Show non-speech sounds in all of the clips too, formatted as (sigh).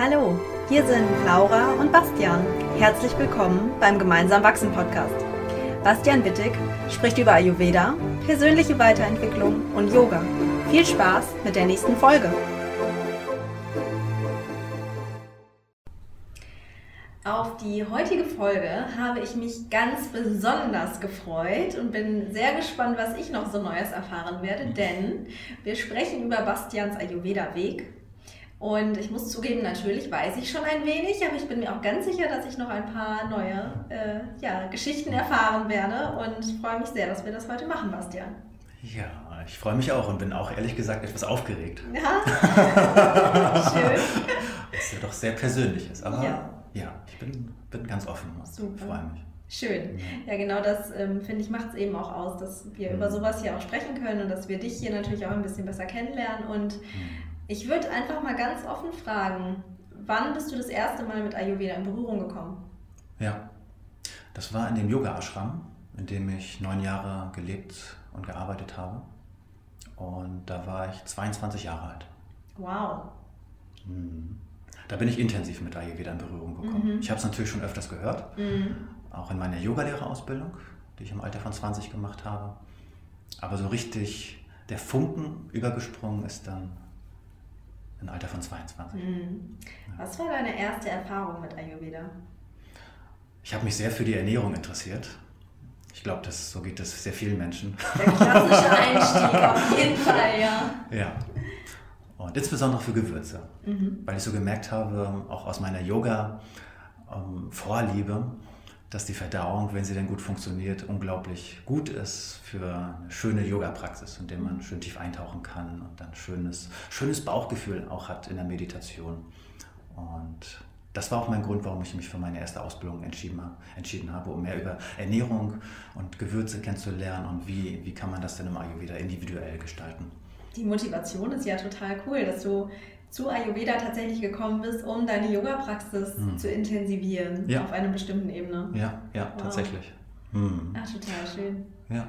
Hallo, hier sind Laura und Bastian. Herzlich willkommen beim Gemeinsam Wachsen Podcast. Bastian Wittig spricht über Ayurveda, persönliche Weiterentwicklung und Yoga. Viel Spaß mit der nächsten Folge. Auf die heutige Folge habe ich mich ganz besonders gefreut und bin sehr gespannt, was ich noch so Neues erfahren werde, denn wir sprechen über Bastians Ayurveda-Weg und ich muss zugeben, natürlich weiß ich schon ein wenig, aber ich bin mir auch ganz sicher, dass ich noch ein paar neue äh, ja, Geschichten erfahren werde und freue mich sehr, dass wir das heute machen, Bastian. Ja, ich freue mich auch und bin auch ehrlich gesagt etwas aufgeregt. Ja, (laughs) schön. Ist ja doch sehr Persönliches, aber ja, ja ich bin, bin ganz offen und Super. freue mich. Schön. Ja, genau das ähm, finde ich macht es eben auch aus, dass wir Mhm. über sowas hier auch sprechen können und dass wir dich hier natürlich auch ein bisschen besser kennenlernen. Und Mhm. Ich würde einfach mal ganz offen fragen, wann bist du das erste Mal mit Ayurveda in Berührung gekommen? Ja, das war in dem Yoga-Ashram, in dem ich neun Jahre gelebt und gearbeitet habe. Und da war ich 22 Jahre alt. Wow. Mhm. Da bin ich intensiv mit Ayurveda in Berührung gekommen. Mhm. Ich habe es natürlich schon öfters gehört, Mhm. auch in meiner Yogalehrerausbildung, die ich im Alter von 20 gemacht habe. Aber so richtig der Funken übergesprungen ist dann im Alter von 22. Mhm. Was war deine erste Erfahrung mit Ayurveda? Ich habe mich sehr für die Ernährung interessiert. Ich glaube, das, so geht es sehr vielen Menschen. Der klassische Einstieg, (laughs) auf jeden Fall, ja. ja. Und insbesondere für Gewürze, Mhm. weil ich so gemerkt habe, auch aus meiner Yoga-Vorliebe, dass die Verdauung, wenn sie denn gut funktioniert, unglaublich gut ist für eine schöne Yoga-Praxis, in der man schön tief eintauchen kann und dann schönes, schönes Bauchgefühl auch hat in der Meditation. Und das war auch mein Grund, warum ich mich für meine erste Ausbildung entschieden, entschieden habe, um mehr über Ernährung und Gewürze kennenzulernen und wie, wie kann man das denn im Ayurveda individuell gestalten. Die Motivation ist ja total cool, dass du zu Ayurveda tatsächlich gekommen bist, um deine Yoga-Praxis Mhm. zu intensivieren Ja. auf einer bestimmten Ebene. Ja, ja, Wow. tatsächlich. Hm. Ach, total schön. Ja.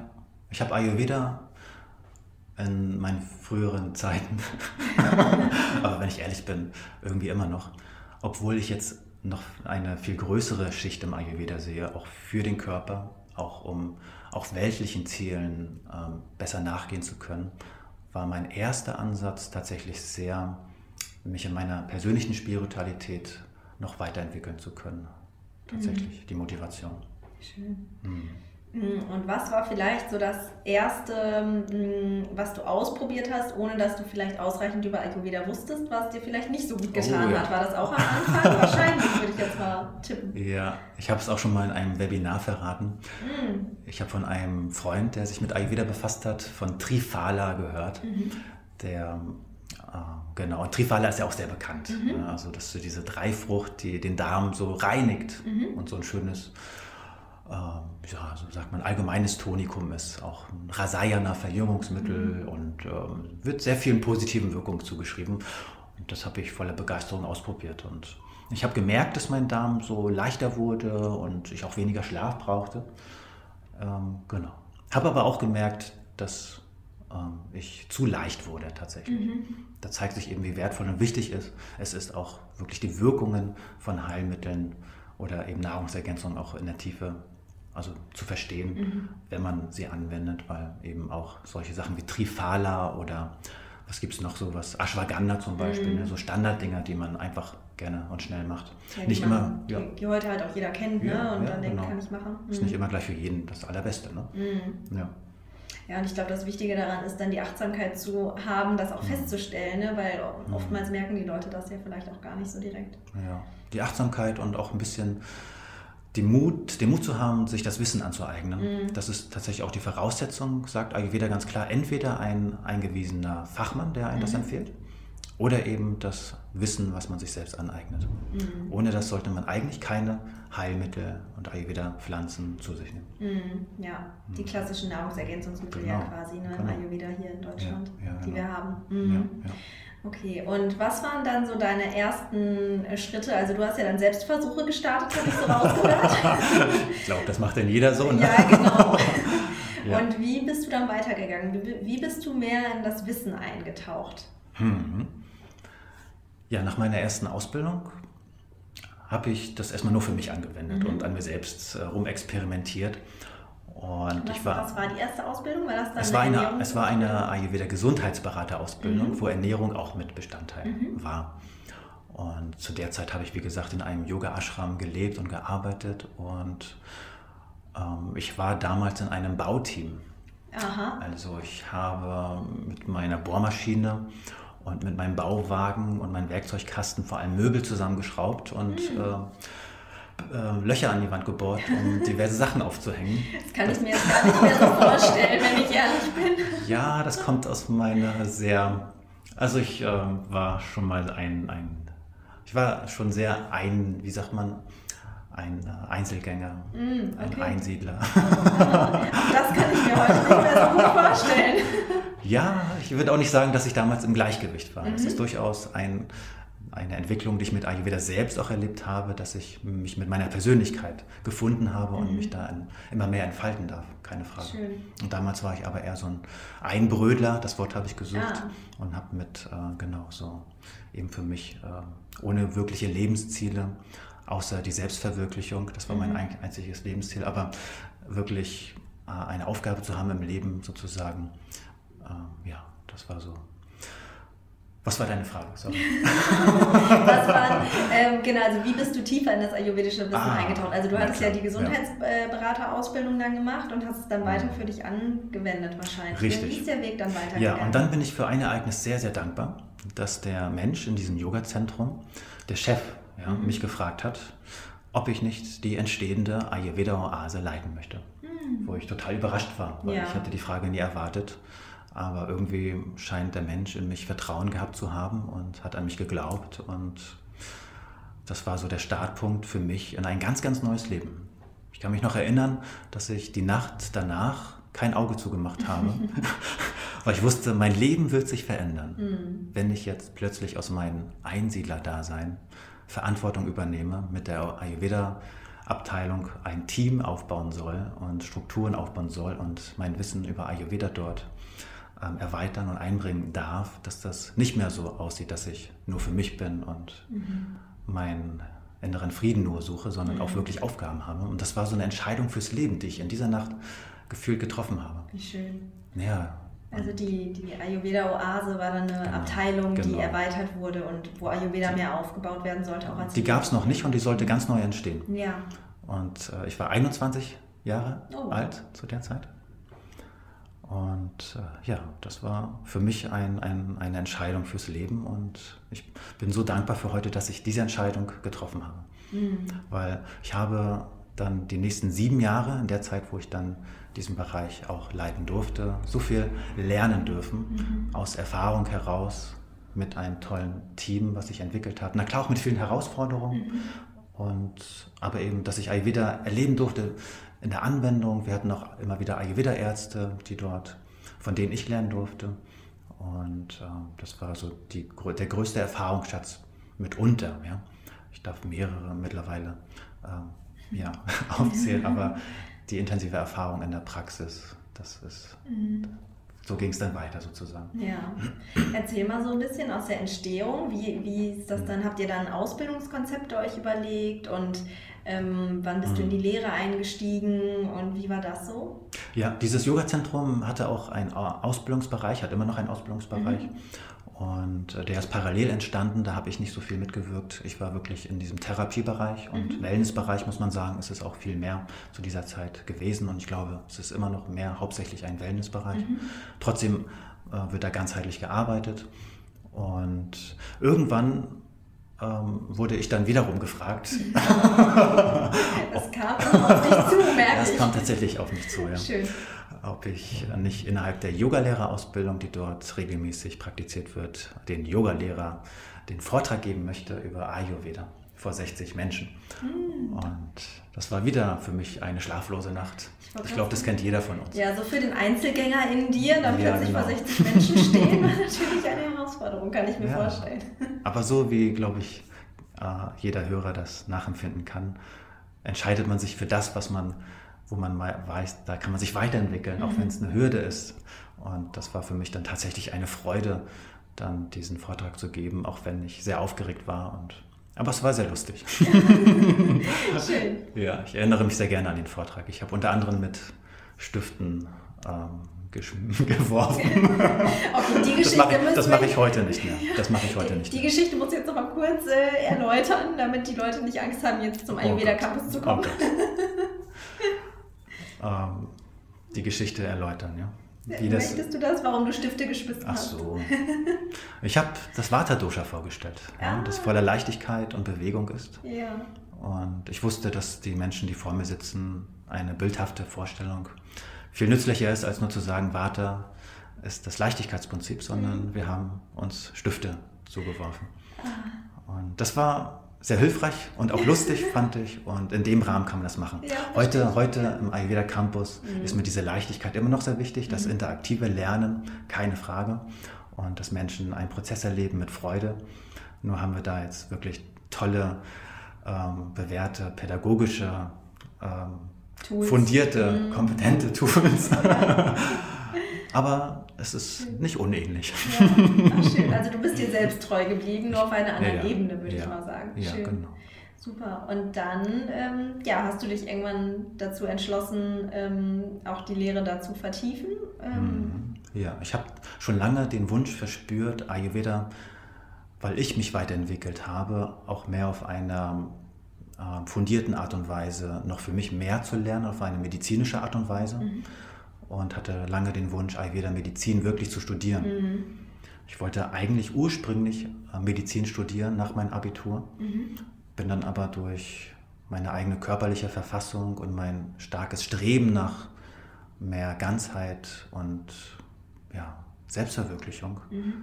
Ich habe Ayurveda in meinen früheren Zeiten, (laughs) aber wenn ich ehrlich bin, irgendwie immer noch, obwohl ich jetzt noch eine viel größere Schicht im Ayurveda sehe, auch für den Körper, auch um auch weltlichen Zielen ähm, besser nachgehen zu können, war mein erster Ansatz tatsächlich sehr, mich in meiner persönlichen Spiritualität noch weiterentwickeln zu können. Tatsächlich die Motivation. Schön. Hm. Mm, Und was war vielleicht so das Erste, mm, was du ausprobiert hast, ohne dass du vielleicht ausreichend über Ayurveda wusstest, was dir vielleicht nicht so gut getan Oh, ja. hat? War das auch am Anfang? (laughs) Wahrscheinlich, würde ich jetzt mal tippen. Ja, ich habe es auch schon mal in einem Webinar verraten. Mm, Ich habe von einem Freund, der sich mit Ayurveda befasst hat, von Trifala gehört. Mhm. Der, genau, und Trifala ist ja auch sehr bekannt. Mhm. ne? Also, dass so diese Dreifrucht, die den Darm so reinigt Mhm. und so ein schönes, äh, ja, so sagt man, allgemeines Tonikum ist. Auch ein Rasayana Verjüngungsmittel Mhm. und ähm, wird sehr vielen positiven Wirkungen zugeschrieben. Und das habe ich voller Begeisterung ausprobiert. Und ich habe gemerkt, dass mein Darm so leichter wurde und ich auch weniger Schlaf brauchte. Ähm, genau. Habe aber auch gemerkt, dass ich zu leicht wurde tatsächlich. Mhm. Da zeigt sich eben, wie wertvoll und wichtig ist. Es ist auch wirklich die Wirkungen von Heilmitteln oder eben Nahrungsergänzungen auch in der Tiefe also zu verstehen, Mhm. wenn man sie anwendet, weil eben auch solche Sachen wie Trifala oder was gibt es noch so was, Ashwagandha zum Beispiel, Mhm. ne, so Standarddinger, die man einfach gerne und schnell macht. Ja, nicht die, immer, ja, die, heute halt auch jeder kennt, ne? Ja, Und ja, dann denkt, genau. kann ich machen. ist Mhm. nicht immer gleich für jeden das Allerbeste. Ne? Mhm. Ja. Ja, und ich glaube, das Wichtige daran ist dann die Achtsamkeit zu haben, das auch Mhm. festzustellen, ne? weil Mhm. oftmals merken die Leute das ja vielleicht auch gar nicht so direkt. Ja, die Achtsamkeit und auch ein bisschen den Mut, den Mut zu haben, sich das Wissen anzueignen. Mhm. Das ist tatsächlich auch die Voraussetzung, sagt Ayurveda ganz klar, entweder ein eingewiesener Fachmann, der einem das Mhm. empfiehlt, oder eben das Wissen, was man sich selbst aneignet. Mhm. Ohne das sollte man eigentlich keine Heilmittel und Ayurveda-Pflanzen zu sich nehmen. Mhm. Ja, die klassischen Nahrungsergänzungsmittel ja Genau. quasi, ne? Genau. Ayurveda hier in Deutschland, Ja, ja, die genau. wir haben. Mhm. Ja, ja. Okay, und was waren dann so deine ersten äh, Schritte? Also du hast ja dann Selbstversuche gestartet, habe (laughs) ich so rausgehört. Ich glaube, das macht denn jeder so. Ne? ja, genau. (laughs) Ja. Und wie bist du dann weitergegangen? Wie, bist du mehr in das Wissen eingetaucht? Mhm. Ja, nach meiner ersten Ausbildung habe ich das erstmal nur für mich angewendet mhm. und an mir selbst äh, rumexperimentiert. Und was, ich war, was war die erste Ausbildung? War das dann es, war eine, es war eine Ayurveda Gesundheitsberaterausbildung, mhm. wo Ernährung auch mit Bestandteil mhm. war. Und zu der Zeit habe ich, wie gesagt, in einem Yoga-Ashram gelebt und gearbeitet. Und ähm, ich war damals in einem Bauteam. Aha. Also ich habe mit meiner Bohrmaschine und mit meinem Bauwagen und meinem Werkzeugkasten vor allem Möbel zusammengeschraubt und mhm. äh, äh, Löcher an die Wand gebohrt, um (laughs) diverse Sachen aufzuhängen. Das kann ich mir jetzt gar nicht mehr so vorstellen, wenn ich ehrlich bin. (laughs) Ja, das kommt aus meiner sehr. Also ich äh, war schon mal ein, ein. Ich war schon sehr ein, wie sagt man, ein äh, Einzelgänger, mm, okay. ein Einsiedler. (laughs) das kann ich mir heute nicht mehr so gut vorstellen. (laughs) Ja, ich würde auch nicht sagen, dass ich damals im Gleichgewicht war. Es mhm. ist durchaus ein, eine Entwicklung, die ich mit Ayurveda selbst auch erlebt habe, dass ich mich mit meiner Persönlichkeit gefunden habe und mhm. mich da immer mehr entfalten darf, keine Frage. Schön. Und damals war ich aber eher so ein Einbrödler, das Wort habe ich gesucht ah. und habe mit, äh, genau so, eben für mich äh, ohne wirkliche Lebensziele außer die Selbstverwirklichung. Das war mein mhm. einziges Lebensziel. Aber wirklich äh, eine Aufgabe zu haben im Leben sozusagen, äh, ja, das war so. Was war deine Frage? Sorry. (laughs) Was waren, ähm, genau, also wie bist du tiefer in das ayurvedische Wissen ah, eingetaucht? Also du hattest ja die Gesundheitsberaterausbildung dann gemacht und hast es dann weiter mhm. für dich angewendet wahrscheinlich. Richtig. Wie ist der Weg dann weiter? Ja, und dann bin ich für ein Ereignis sehr, sehr dankbar, dass der Mensch in diesem Yoga-Zentrum, der Chef ja, mich gefragt hat, ob ich nicht die entstehende Ayurveda-Oase leiten möchte. Mhm. Wo ich total überrascht war, weil ja. ich hatte die Frage nie erwartet. Aber irgendwie scheint der Mensch in mich Vertrauen gehabt zu haben und hat an mich geglaubt. Und das war so der Startpunkt für mich in ein ganz, ganz neues Leben. Ich kann mich noch erinnern, dass ich die Nacht danach kein Auge zugemacht habe, (laughs) (laughs) weil ich wusste, mein Leben wird sich verändern, mhm. wenn ich jetzt plötzlich aus meinem Einsiedler-Dasein Verantwortung übernehme, mit der Ayurveda-Abteilung ein Team aufbauen soll und Strukturen aufbauen soll und mein Wissen über Ayurveda dort ähm, erweitern und einbringen darf, dass das nicht mehr so aussieht, dass ich nur für mich bin und mhm. meinen inneren Frieden nur suche, sondern mhm. auch wirklich Aufgaben habe. Und das war so eine Entscheidung fürs Leben, die ich in dieser Nacht gefühlt getroffen habe. Wie schön. Ja, also die, die Ayurveda-Oase war dann eine genau, Abteilung, genau. die erweitert wurde und wo Ayurveda mehr aufgebaut werden sollte. Auch als die gab es noch nicht und die sollte ganz neu entstehen. Ja. Und äh, ich war 21 Jahre oh. alt zu der Zeit. Und äh, ja, das war für mich ein, ein, eine Entscheidung fürs Leben und ich bin so dankbar für heute, dass ich diese Entscheidung getroffen habe. Mhm. Weil ich habe dann die nächsten sieben Jahre, in der Zeit, wo ich dann diesen Bereich auch leiten durfte, so viel lernen dürfen mhm. aus Erfahrung heraus mit einem tollen Team, was sich entwickelt hat. Na klar, auch mit vielen Herausforderungen. Mhm. Und, aber eben, dass ich Ayurveda erleben durfte in der Anwendung. Wir hatten auch immer wieder Ayurveda-Ärzte, die dort, von denen ich lernen durfte. Und äh, das war so die, der größte Erfahrungsschatz mitunter. Ja. Ich darf mehrere mittlerweile äh, ja, (laughs) aufzählen, aber die intensive Erfahrung in der Praxis. Das ist, mhm. so ging es dann weiter sozusagen. Ja. Erzähl mal so ein bisschen aus der Entstehung. Wie, wie ist das mhm. dann? Habt ihr dann Ausbildungskonzepte euch überlegt und ähm, wann bist mhm. du in mhm. die Lehre eingestiegen und wie war das so? Ja, dieses Yoga-Zentrum hatte auch einen Ausbildungsbereich, hat immer noch einen Ausbildungsbereich. Mhm. Und äh, der ist parallel entstanden, da habe ich nicht so viel mitgewirkt. Ich war wirklich in diesem Therapiebereich und mhm. Wellnessbereich, muss man sagen, ist es auch viel mehr zu dieser Zeit gewesen. Und ich glaube, es ist immer noch mehr hauptsächlich ein Wellnessbereich. Mhm. Trotzdem äh, wird da ganzheitlich gearbeitet. Und irgendwann ähm, wurde ich dann wiederum gefragt. (laughs) (laughs) das kam auf dich zu, (laughs) merke Das kam tatsächlich auf mich zu, ja. Schön ob ich nicht innerhalb der Yogalehrerausbildung, die dort regelmäßig praktiziert wird, den Yogalehrer den Vortrag geben möchte über Ayurveda vor 60 Menschen. Hm. Und das war wieder für mich eine schlaflose Nacht. Ich, ich glaube, das kennt jeder von uns. Ja, so für den Einzelgänger in dir, dann ja, plötzlich genau. vor 60 Menschen (laughs) stehen, war (laughs) natürlich eine Herausforderung, kann ich mir ja. vorstellen. Aber so wie, glaube ich, äh, jeder Hörer das nachempfinden kann, entscheidet man sich für das, was man wo man weiß, da kann man sich weiterentwickeln, auch wenn es eine Hürde ist. Und das war für mich dann tatsächlich eine Freude, dann diesen Vortrag zu geben, auch wenn ich sehr aufgeregt war. Und, aber es war sehr lustig. (laughs) Schön. Ja, ich erinnere mich sehr gerne an den Vortrag. Ich habe unter anderem mit Stiften ähm, (laughs) geworfen. (laughs) okay, die Geschichte das mache ich, mach ich heute nicht mehr. Das mache ich heute nicht. Die, die Geschichte muss ich jetzt noch mal kurz äh, erläutern, damit die Leute nicht Angst haben, jetzt zum oh Ayurveda Campus zu kommen. Oh ähm, die Geschichte erläutern, ja. Wie Möchtest das, du das, warum du Stifte gespitzt Ach hast? Ach so. (laughs) Ich habe das Vata-Dosha vorgestellt, ah. ja, das voller Leichtigkeit und Bewegung ist. Ja. Und ich wusste, dass die Menschen, die vor mir sitzen, eine bildhafte Vorstellung viel nützlicher ist, als nur zu sagen, Vata ist das Leichtigkeitsprinzip, sondern mhm. wir haben uns Stifte zugeworfen. Ah. Und das war sehr hilfreich und auch lustig, fand ich. Und in dem Rahmen kann man das machen. Ja, heute, heute im Ayurveda Campus mhm. ist mir diese Leichtigkeit immer noch sehr wichtig, das mhm. interaktive Lernen, keine Frage. Und dass Menschen einen Prozess erleben mit Freude. Nur haben wir da jetzt wirklich tolle, ähm, bewährte, pädagogische ähm, fundierte, mhm. kompetente Tools. (laughs) Aber es ist nicht unähnlich. Ja. Ach, schön. Also du bist dir selbst treu geblieben, nur auf einer anderen ja, Ebene, würde ich mal sagen. Ja, schön. genau. Super. Und dann ähm, ja, hast du dich irgendwann dazu entschlossen, ähm, auch die Lehre dazu vertiefen? Ähm, mhm. ja, ich habe schon lange den Wunsch verspürt, Ayurveda, weil ich mich weiterentwickelt habe, auch mehr auf einer äh, fundierten Art und Weise noch für mich mehr zu lernen, auf eine medizinische Art und Weise. Mhm. Und hatte lange den Wunsch, Ayurveda Medizin wirklich zu studieren. Mhm. Ich wollte eigentlich ursprünglich äh, Medizin studieren nach meinem Abitur, mhm. bin dann aber durch meine eigene körperliche Verfassung und mein starkes Streben nach mehr Ganzheit und ja, Selbstverwirklichung mhm.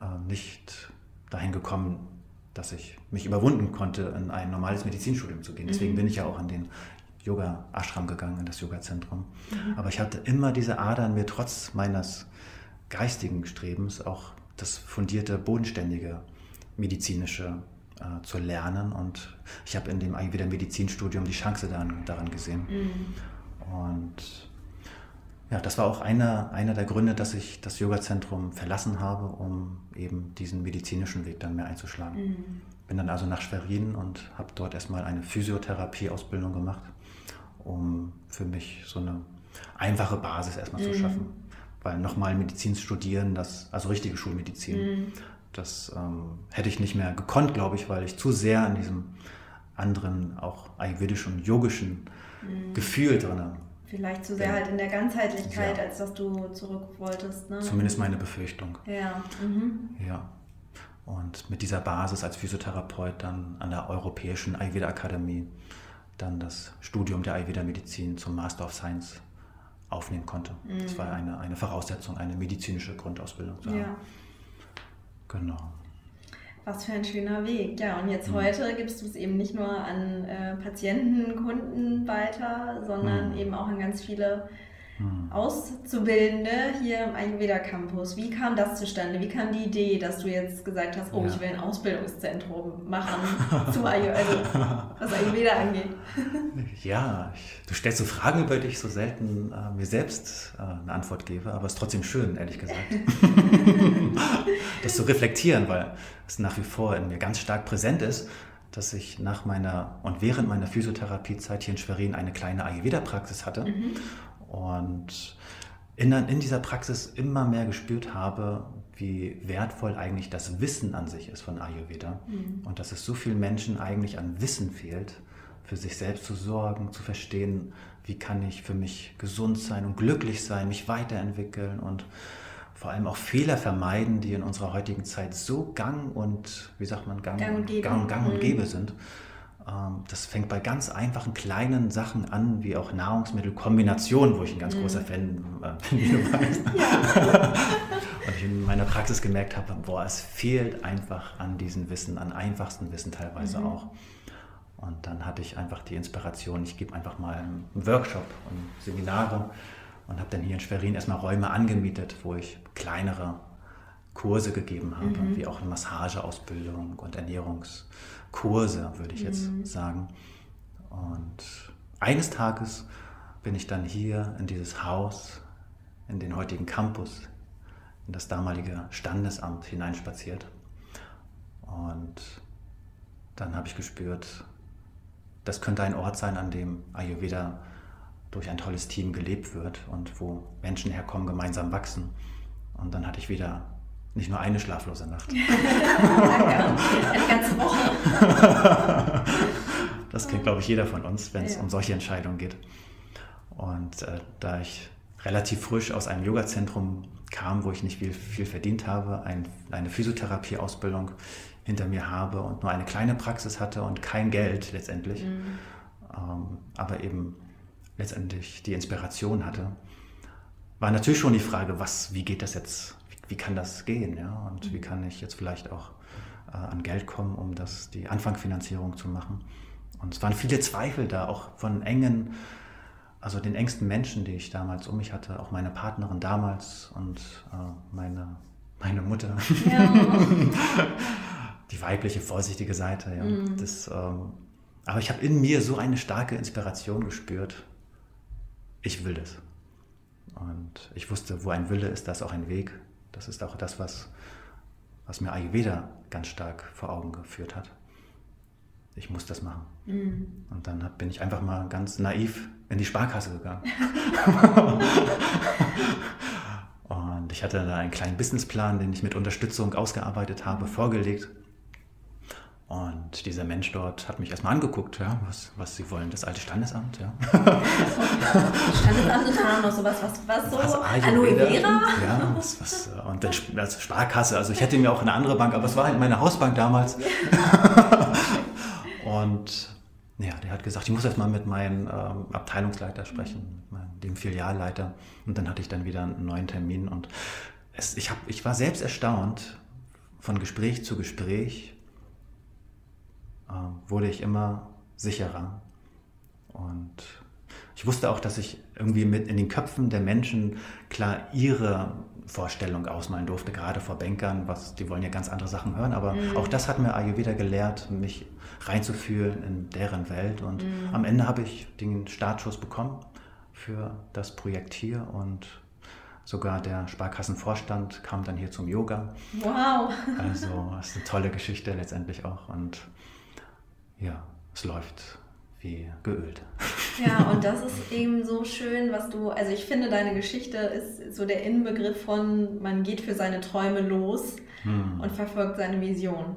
äh, nicht dahin gekommen, dass ich mich überwunden konnte, in ein normales Medizinstudium zu gehen. Deswegen mhm. bin ich ja auch in den Yoga-Ashram gegangen, in das Yoga-Zentrum. Mhm. Aber ich hatte immer diese Ader in mir, trotz meines geistigen Strebens, auch das fundierte, bodenständige medizinische äh, zu lernen. Und ich habe in dem Ayurveda Medizinstudium die Chance daran, daran gesehen. Mhm. Und ja, das war auch einer, einer der Gründe, dass ich das Yoga-Zentrum verlassen habe, um eben diesen medizinischen Weg dann mehr einzuschlagen. Mhm. Bin dann also nach Schwerin und habe dort erstmal eine Physiotherapie-Ausbildung gemacht, um für mich so eine einfache Basis erstmal mhm. zu schaffen. Weil nochmal Medizin studieren, das, also richtige Schulmedizin, mhm. das ähm, hätte ich nicht mehr gekonnt, glaube ich, weil ich zu sehr an diesem anderen, auch ayurvedischen und yogischen mhm. Gefühl drin Vielleicht zu sehr ja. halt in der Ganzheitlichkeit, ja. als dass du zurück wolltest. Ne? Zumindest meine Befürchtung. Ja. Mhm. Ja. Und mit dieser Basis als Physiotherapeut dann an der Europäischen Ayurveda Akademie dann das Studium der Ayurveda Medizin zum Master of Science aufnehmen konnte. Mhm. Das war eine, eine Voraussetzung, eine medizinische Grundausbildung zu haben. Ja. Genau. Was für ein schöner Weg. Ja, und jetzt mhm. heute gibst du es eben nicht nur an äh, Patienten, Kunden weiter, sondern mhm. eben auch an ganz viele hm. Auszubildende hier im Ayurveda Campus. Wie kam das zustande? Wie kam die Idee, dass du jetzt gesagt hast, oh, ja. ich will ein Ausbildungszentrum machen (laughs) zum Ayurveda, also, was Ayurveda angeht? (laughs) ja, ich, du stellst so Fragen, über die ich so selten äh, mir selbst äh, eine Antwort gebe, aber es ist trotzdem schön, ehrlich gesagt, (laughs) das zu reflektieren, weil es nach wie vor in mir ganz stark präsent ist dass ich nach meiner und während meiner Physiotherapiezeit hier in Schwerin eine kleine Ayurveda-Praxis hatte. Mhm. Und in, in dieser Praxis immer mehr gespürt habe, wie wertvoll eigentlich das Wissen an sich ist von Ayurveda mhm. und dass es so vielen Menschen eigentlich an Wissen fehlt, für sich selbst zu sorgen, zu verstehen, wie kann ich für mich gesund sein und glücklich sein, mich weiterentwickeln und vor allem auch Fehler vermeiden, die in unserer heutigen Zeit so gang und, wie sagt man, gang, gang und gäbe, gang, gang und mhm. gäbe sind. Das fängt bei ganz einfachen kleinen Sachen an, wie auch Nahrungsmittelkombinationen, wo ich ein ganz mhm. großer Fan äh, bin, (laughs) wie du weißt. (laughs) Und ich in meiner Praxis gemerkt habe, boah, es fehlt einfach an diesem Wissen, an einfachsten Wissen teilweise mhm. auch. Und dann hatte ich einfach die Inspiration, ich gebe einfach mal einen Workshop und Seminare und habe dann hier in Schwerin erstmal Räume angemietet, wo ich kleinere Kurse gegeben habe, mhm. wie auch eine Massageausbildung und Ernährungs- Kurse, würde ich jetzt mhm. sagen. Und eines Tages bin ich dann hier in dieses Haus, in den heutigen Campus in das damalige Standesamt hineinspaziert. Und dann habe ich gespürt, das könnte ein Ort sein, an dem Ayurveda durch ein tolles Team gelebt wird und wo Menschen herkommen, gemeinsam wachsen. Und dann hatte ich wieder nicht nur eine schlaflose Nacht. (laughs) eine ganze Woche. (laughs) Das kennt, glaube ich, jeder von uns, wenn es ja. um solche Entscheidungen geht. Und äh, da ich relativ frisch aus einem Yogazentrum kam, wo ich nicht viel, viel verdient habe, ein, eine Physiotherapie-Ausbildung hinter mir habe und nur eine kleine Praxis hatte und kein Geld letztendlich, mhm. ähm, aber eben letztendlich die Inspiration hatte, war natürlich schon die Frage, was, wie geht das jetzt, wie, kann das gehen, ja, und mhm. wie kann ich jetzt vielleicht auch äh, an Geld kommen, um das, die Anfangfinanzierung zu machen. Und es waren viele Zweifel da, auch von engen, also den engsten Menschen, die ich damals um mich hatte, auch meine Partnerin damals und äh, meine, meine Mutter. Ja. (laughs) die weibliche, vorsichtige Seite. Ja. Mhm. Das, ähm, aber ich habe in mir so eine starke Inspiration gespürt. Ich will das. Und ich wusste, wo ein Wille ist, da ist auch ein Weg. Das ist auch das, was, was mir Ayurveda ganz stark vor Augen geführt hat. Ich muss das machen. Mhm. Und dann bin ich einfach mal ganz naiv in die Sparkasse gegangen. (laughs) und ich hatte da einen kleinen Businessplan, den ich mit Unterstützung ausgearbeitet habe, vorgelegt. Und dieser Mensch dort hat mich erstmal angeguckt, ja, was, was sie wollen, das alte Standesamt, ja. Standesamt dann noch sowas, was, was so, was Aloe Vera? Ja, was, was, und dann also Sparkasse, also ich hätte mir auch eine andere Bank, aber es war halt meine Hausbank damals. (laughs) und ja, der hat gesagt, ich muss erst mal mit meinem ähm, Abteilungsleiter sprechen, mit dem Filialleiter. Und dann hatte ich dann wieder einen neuen Termin. Und es, ich, hab, ich war selbst erstaunt, von Gespräch zu Gespräch äh, wurde ich immer sicherer. Und ich wusste auch, dass ich irgendwie mit in den Köpfen der Menschen klar ihre Vorstellung ausmalen durfte, gerade vor Bankern, was, die wollen ja ganz andere Sachen hören, aber mhm. auch das hat mir Ayurveda gelehrt, mich reinzufühlen in deren Welt und mhm. am Ende habe ich den Startschuss bekommen für das Projekt hier und sogar der Sparkassenvorstand kam dann hier zum Yoga. Wow! Also das ist eine tolle Geschichte letztendlich auch und ja, es läuft wie geölt. Ja, (laughs) und das ist eben so schön, was du, also ich finde, deine Geschichte ist so der Inbegriff von, man geht für seine Träume los hm. und verfolgt seine Vision.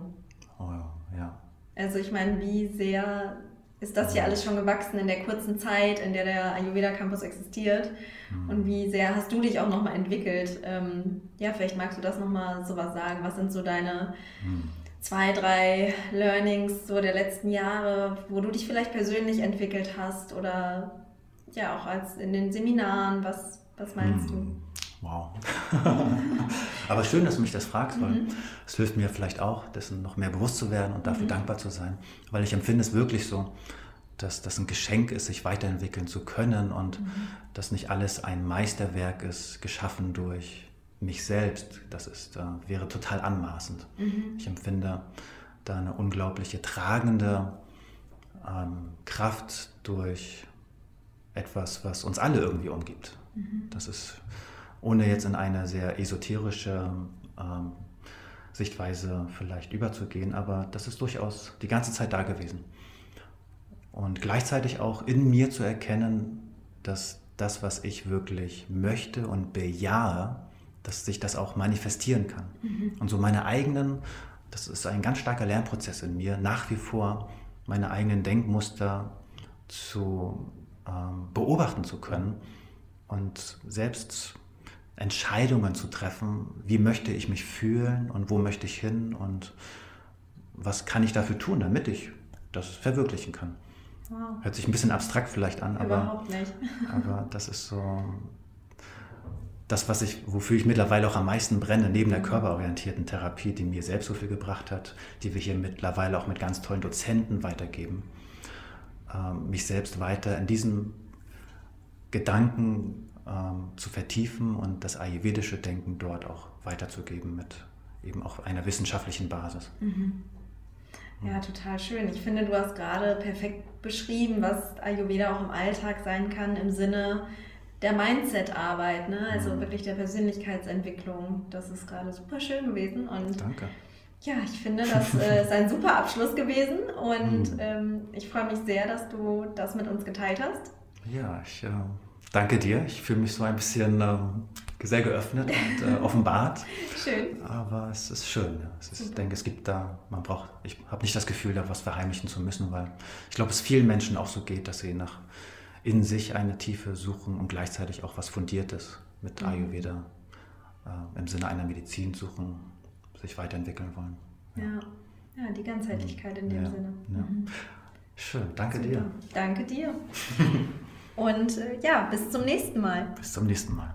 Oh ja. Also ich meine, wie sehr ist das hier alles schon gewachsen in der kurzen Zeit, in der der Ayurveda Campus existiert? Hm. Und wie sehr hast du dich auch nochmal entwickelt? Ähm, ja, vielleicht magst du das nochmal sowas sagen. Was sind so deine hm zwei, drei Learnings so der letzten Jahre, wo du dich vielleicht persönlich entwickelt hast oder ja auch als in den Seminaren, was, was meinst hm. du? Wow. (laughs) Aber schön, dass du mich das fragst, weil mhm. es hilft mir vielleicht auch, dessen noch mehr bewusst zu werden und dafür mhm. dankbar zu sein. Weil ich empfinde es wirklich so, dass das ein Geschenk ist, sich weiterentwickeln zu können und mhm. dass nicht alles ein Meisterwerk ist, geschaffen durch mich selbst, das ist, äh, wäre total anmaßend. Mhm. Ich empfinde da eine unglaubliche tragende ähm, Kraft durch etwas, was uns alle irgendwie umgibt. Mhm. Das ist, ohne jetzt in eine sehr esoterische ähm, Sichtweise vielleicht überzugehen, aber das ist durchaus die ganze Zeit da gewesen. Und gleichzeitig auch in mir zu erkennen, dass das, was ich wirklich möchte und bejahe, dass sich das auch manifestieren kann. Mhm. Und so meine eigenen, das ist ein ganz starker Lernprozess in mir, nach wie vor meine eigenen Denkmuster zu ähm, beobachten zu können und selbst Entscheidungen zu treffen, wie möchte ich mich fühlen und wo möchte ich hin und was kann ich dafür tun, damit ich das verwirklichen kann. Wow. Hört sich ein bisschen abstrakt vielleicht an, aber, aber das ist so das, was ich, wofür ich mittlerweile auch am meisten brenne, neben der körperorientierten Therapie, die mir selbst so viel gebracht hat, die wir hier mittlerweile auch mit ganz tollen Dozenten weitergeben, ähm, mich selbst weiter in diesem Gedanken ähm, zu vertiefen und das ayurvedische Denken dort auch weiterzugeben mit eben auch einer wissenschaftlichen Basis. Mhm. Ja, total schön. Ich finde, du hast gerade perfekt beschrieben, was Ayurveda auch im Alltag sein kann, im Sinne, der Mindset-Arbeit, ne? also Mhm. wirklich der Persönlichkeitsentwicklung. Das ist gerade super schön gewesen und Danke. ja, ich finde, (laughs) das äh, ist ein super Abschluss gewesen und Mhm. ähm, ich freue mich sehr, dass du das mit uns geteilt hast. Ja, ich äh, danke dir. Ich fühle mich so ein bisschen ähm, sehr geöffnet und äh, (laughs) offenbart. Schön. Aber es ist schön. Es ist, ich denke, es gibt da, man braucht, ich habe nicht das Gefühl, da was verheimlichen zu müssen, weil ich glaube, es vielen Menschen auch so geht, dass sie nach in sich eine Tiefe suchen und gleichzeitig auch was Fundiertes mit mhm. Ayurveda äh, im Sinne einer Medizin suchen, sich weiterentwickeln wollen. Ja, ja. ja die Ganzheitlichkeit in dem ja, Sinne. Mhm. Schön, danke Super. dir. Danke dir. (laughs) und äh, ja, bis zum nächsten Mal. Bis zum nächsten Mal.